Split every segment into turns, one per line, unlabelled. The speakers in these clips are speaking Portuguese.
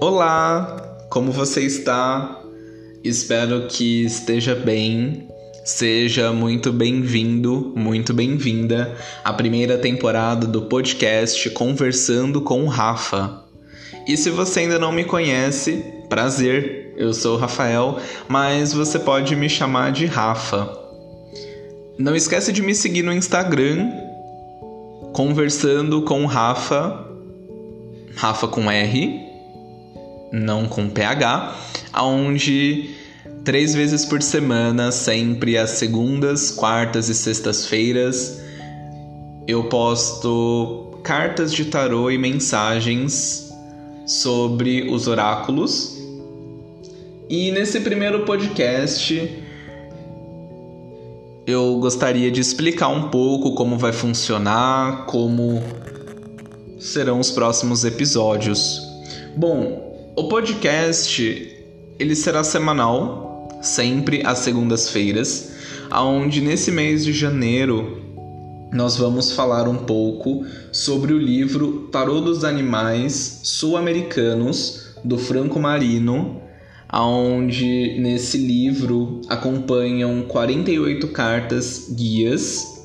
Olá, como você está? Espero que esteja bem. Seja muito bem-vindo, muito bem-vinda à primeira temporada do podcast Conversando com o Rafa. E se você ainda não me conhece, prazer, eu sou o Rafael, mas você pode me chamar de Rafa. Não esquece de me seguir no Instagram, Conversando com Rafa, Rafa com R, não com PH, aonde três vezes por semana, sempre às segundas, quartas e sextas-feiras, eu posto cartas de tarô e mensagens sobre os oráculos. E nesse primeiro podcast, eu gostaria de explicar um pouco como vai funcionar, como serão os próximos episódios. Bom, o podcast ele será semanal, sempre às segundas-feiras, aonde nesse mês de janeiro nós vamos falar um pouco sobre o livro Tarô dos Animais Sul-Americanos do Franco Marino, aonde nesse livro acompanham 48 cartas guias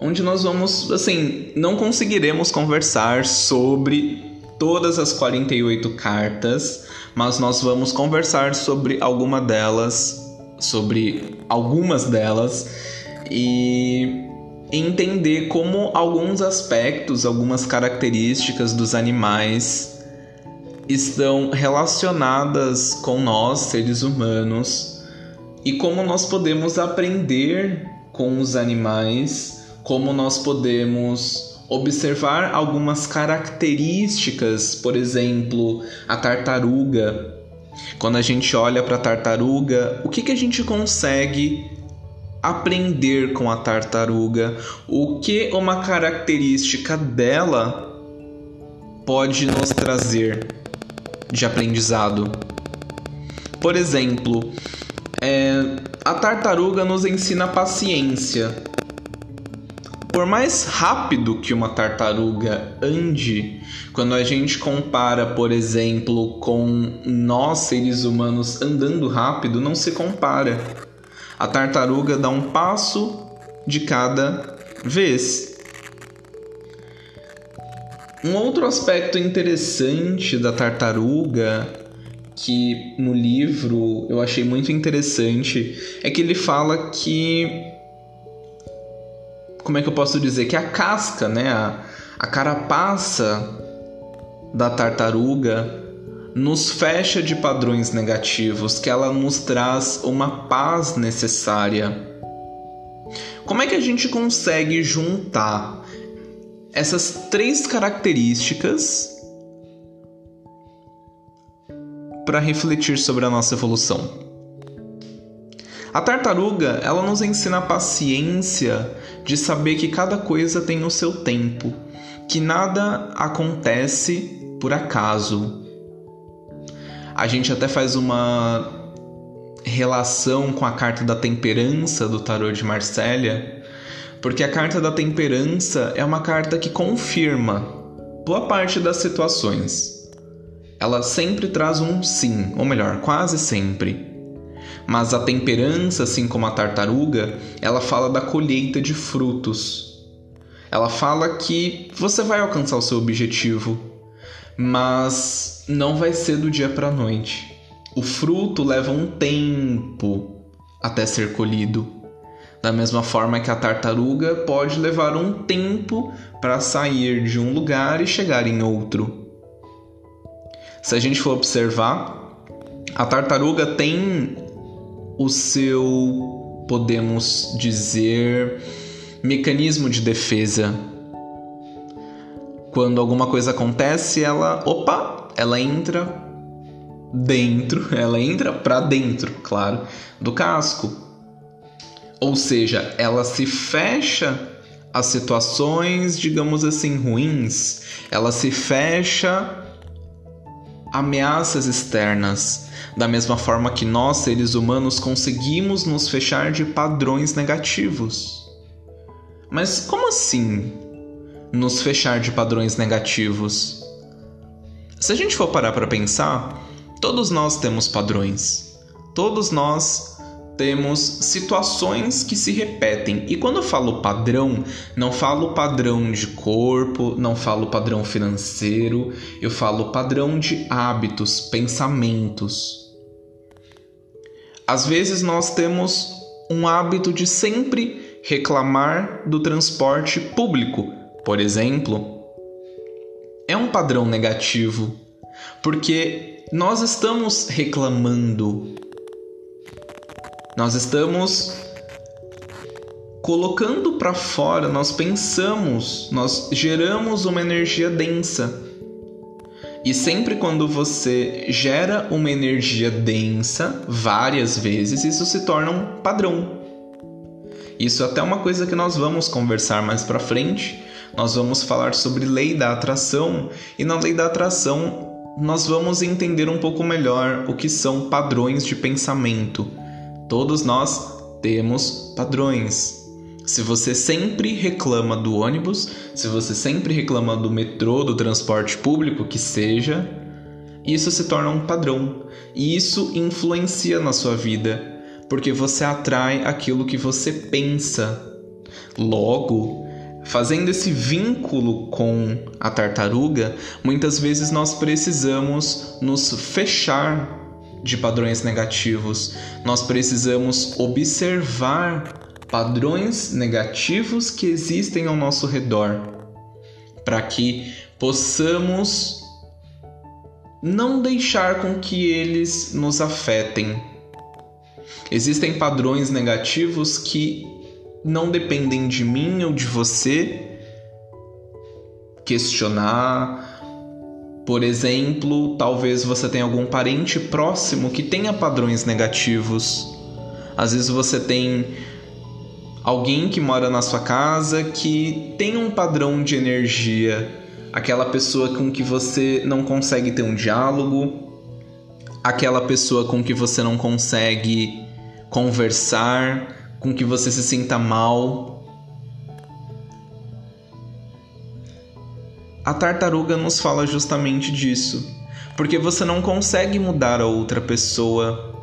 onde nós vamos, assim, não conseguiremos conversar sobre todas as 48 cartas, mas nós vamos conversar sobre alguma delas, sobre algumas delas e entender como alguns aspectos, algumas características dos animais estão relacionadas com nós, seres humanos, e como nós podemos aprender com os animais, como nós podemos observar algumas características, por exemplo, a tartaruga. Quando a gente olha para a tartaruga, o que, que a gente consegue aprender com a tartaruga? O que uma característica dela pode nos trazer de aprendizado? Por exemplo, é, a tartaruga nos ensina paciência. Por mais rápido que uma tartaruga ande, quando a gente compara, por exemplo, com nós seres humanos andando rápido, não se compara. A tartaruga dá um passo de cada vez. Um outro aspecto interessante da tartaruga que no livro eu achei muito interessante é que ele fala que como é que eu posso dizer? Que a casca, né? A, a carapaça da tartaruga nos fecha de padrões negativos, que ela nos traz uma paz necessária. Como é que a gente consegue juntar essas três características para refletir sobre a nossa evolução? A tartaruga, ela nos ensina a paciência de saber que cada coisa tem o seu tempo, que nada acontece por acaso. A gente até faz uma relação com a carta da temperança do tarô de Marsella, porque a carta da temperança é uma carta que confirma boa parte das situações. Ela sempre traz um sim, ou melhor, quase sempre. Mas a temperança, assim como a tartaruga, ela fala da colheita de frutos. Ela fala que você vai alcançar o seu objetivo, mas não vai ser do dia para a noite. O fruto leva um tempo até ser colhido. Da mesma forma que a tartaruga pode levar um tempo para sair de um lugar e chegar em outro. Se a gente for observar, a tartaruga tem o seu, podemos dizer, mecanismo de defesa. Quando alguma coisa acontece, ela, opa, ela entra dentro, ela entra para dentro, claro, do casco. Ou seja, ela se fecha às situações, digamos assim, ruins. Ela se fecha ameaças externas da mesma forma que nós, seres humanos, conseguimos nos fechar de padrões negativos. Mas como assim nos fechar de padrões negativos? Se a gente for parar para pensar, todos nós temos padrões. Todos nós temos situações que se repetem. E quando eu falo padrão, não falo padrão de corpo, não falo padrão financeiro, eu falo padrão de hábitos, pensamentos. Às vezes nós temos um hábito de sempre reclamar do transporte público, por exemplo. É um padrão negativo, porque nós estamos reclamando nós estamos colocando para fora, nós pensamos, nós geramos uma energia densa. E sempre quando você gera uma energia densa várias vezes, isso se torna um padrão. Isso é até uma coisa que nós vamos conversar mais para frente. Nós vamos falar sobre lei da atração e na lei da atração nós vamos entender um pouco melhor o que são padrões de pensamento Todos nós temos padrões. Se você sempre reclama do ônibus, se você sempre reclama do metrô, do transporte público, que seja, isso se torna um padrão. E isso influencia na sua vida, porque você atrai aquilo que você pensa. Logo, fazendo esse vínculo com a tartaruga, muitas vezes nós precisamos nos fechar de padrões negativos. Nós precisamos observar padrões negativos que existem ao nosso redor para que possamos não deixar com que eles nos afetem. Existem padrões negativos que não dependem de mim ou de você questionar, por exemplo, talvez você tenha algum parente próximo que tenha padrões negativos. Às vezes você tem alguém que mora na sua casa que tem um padrão de energia, aquela pessoa com que você não consegue ter um diálogo, aquela pessoa com que você não consegue conversar, com que você se sinta mal, A tartaruga nos fala justamente disso, porque você não consegue mudar a outra pessoa.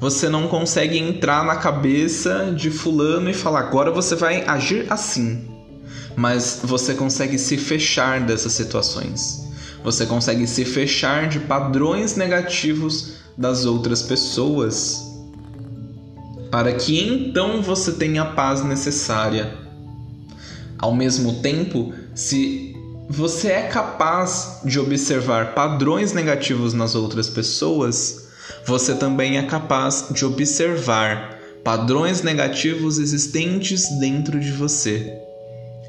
Você não consegue entrar na cabeça de fulano e falar agora você vai agir assim. Mas você consegue se fechar dessas situações. Você consegue se fechar de padrões negativos das outras pessoas. Para que então você tenha a paz necessária. Ao mesmo tempo, se você é capaz de observar padrões negativos nas outras pessoas, você também é capaz de observar padrões negativos existentes dentro de você.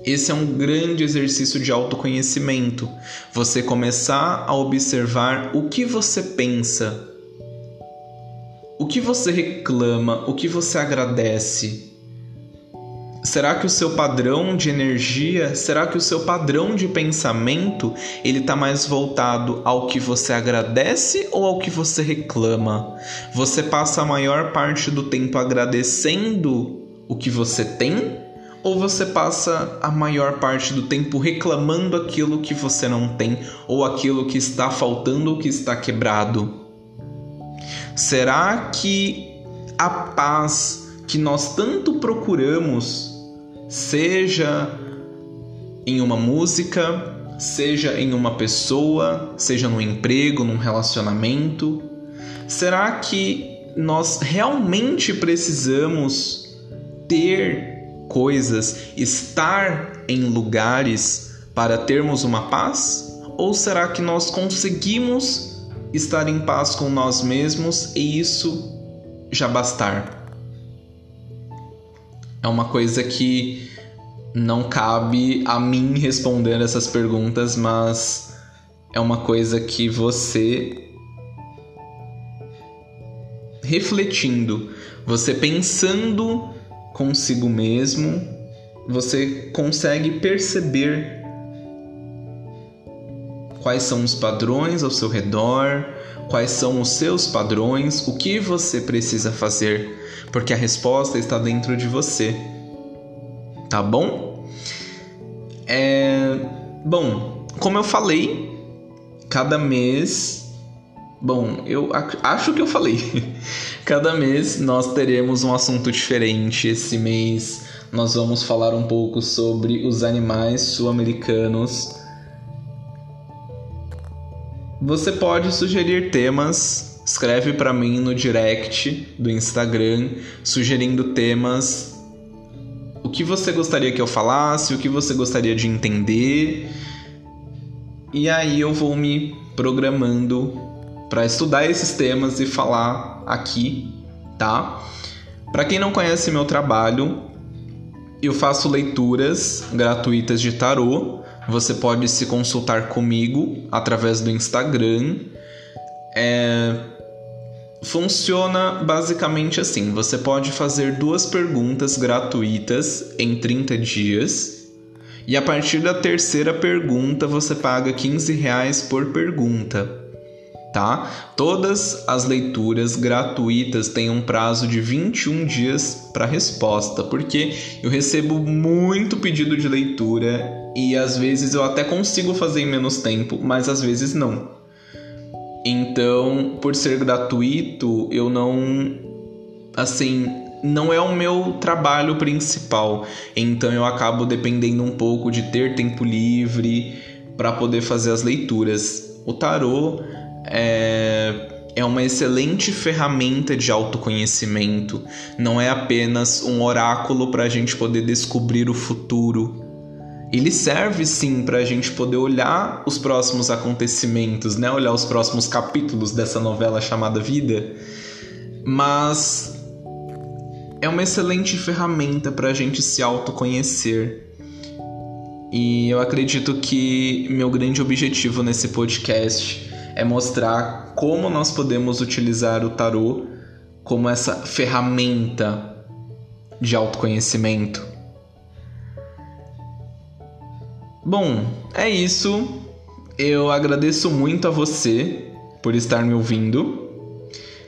Esse é um grande exercício de autoconhecimento. Você começar a observar o que você pensa, o que você reclama, o que você agradece Será que o seu padrão de energia, será que o seu padrão de pensamento, ele tá mais voltado ao que você agradece ou ao que você reclama? Você passa a maior parte do tempo agradecendo o que você tem ou você passa a maior parte do tempo reclamando aquilo que você não tem ou aquilo que está faltando ou que está quebrado? Será que a paz que nós tanto procuramos seja em uma música, seja em uma pessoa, seja no emprego, num relacionamento? Será que nós realmente precisamos ter coisas, estar em lugares para termos uma paz? Ou será que nós conseguimos estar em paz com nós mesmos e isso já bastar? É uma coisa que não cabe a mim responder essas perguntas, mas é uma coisa que você refletindo, você pensando consigo mesmo, você consegue perceber quais são os padrões ao seu redor, quais são os seus padrões, o que você precisa fazer porque a resposta está dentro de você. Tá bom? É... Bom, como eu falei, cada mês. Bom, eu acho que eu falei. cada mês nós teremos um assunto diferente. Esse mês nós vamos falar um pouco sobre os animais sul-americanos. Você pode sugerir temas, escreve para mim no direct do Instagram, sugerindo temas o que você gostaria que eu falasse, o que você gostaria de entender. E aí eu vou me programando para estudar esses temas e falar aqui, tá? Para quem não conhece meu trabalho, eu faço leituras gratuitas de tarô. Você pode se consultar comigo através do Instagram. É, Funciona basicamente assim: você pode fazer duas perguntas gratuitas em 30 dias, e a partir da terceira pergunta você paga 15 reais por pergunta. Tá? Todas as leituras gratuitas têm um prazo de 21 dias para resposta, porque eu recebo muito pedido de leitura e às vezes eu até consigo fazer em menos tempo, mas às vezes não. Então, por ser gratuito, eu não. Assim, não é o meu trabalho principal. Então, eu acabo dependendo um pouco de ter tempo livre para poder fazer as leituras. O tarô é, é uma excelente ferramenta de autoconhecimento. Não é apenas um oráculo para a gente poder descobrir o futuro ele serve sim para a gente poder olhar os próximos acontecimentos, né? Olhar os próximos capítulos dessa novela chamada Vida, mas é uma excelente ferramenta para a gente se autoconhecer. E eu acredito que meu grande objetivo nesse podcast é mostrar como nós podemos utilizar o tarô como essa ferramenta de autoconhecimento Bom, é isso. Eu agradeço muito a você por estar me ouvindo.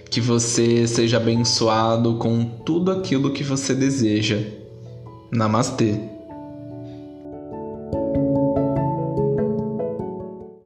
Que você seja abençoado com tudo aquilo que você deseja. Namastê.